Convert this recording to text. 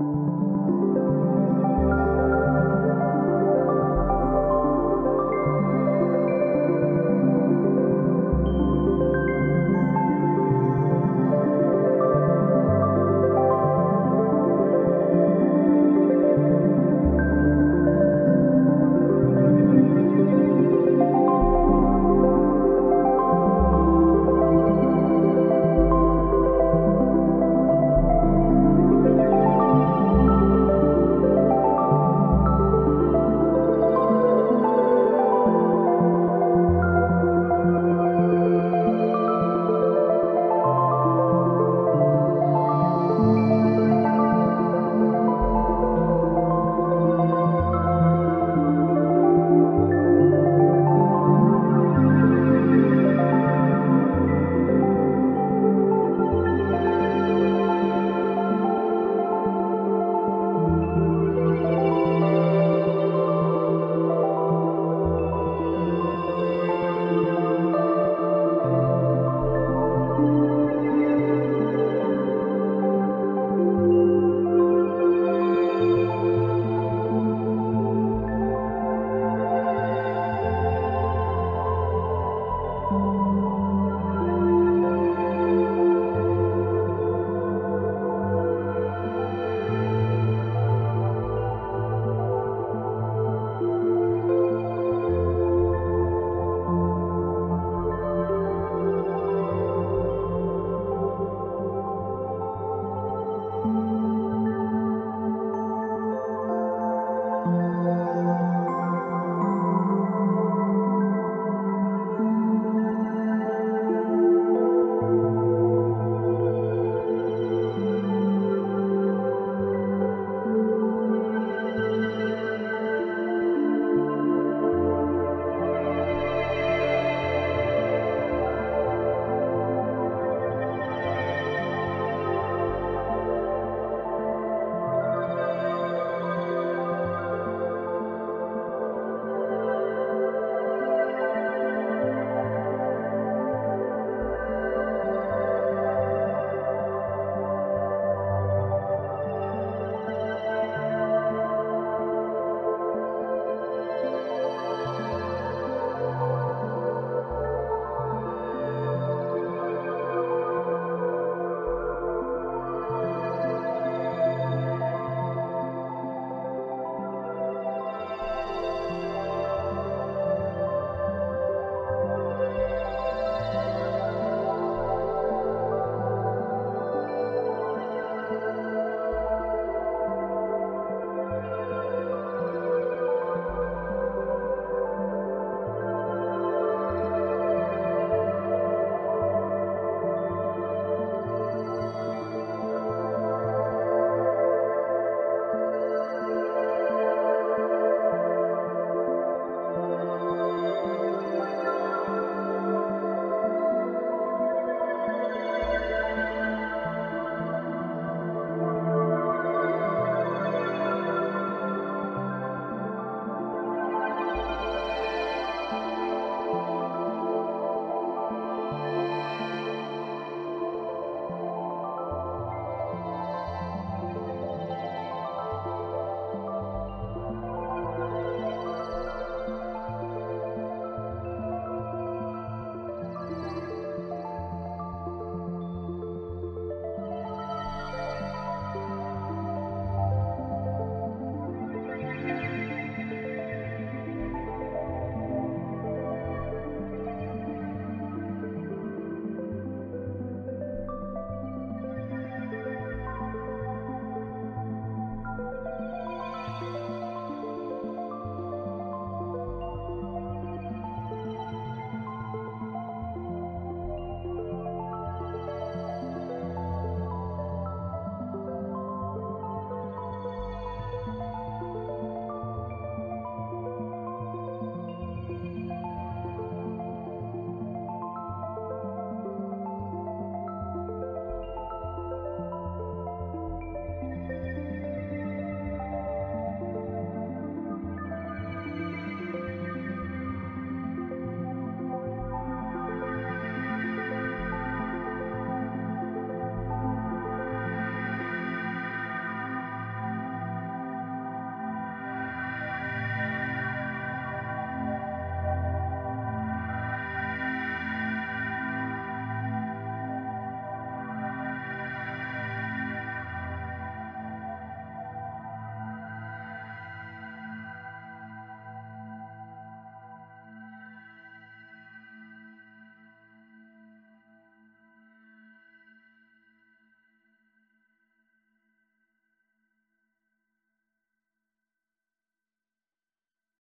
you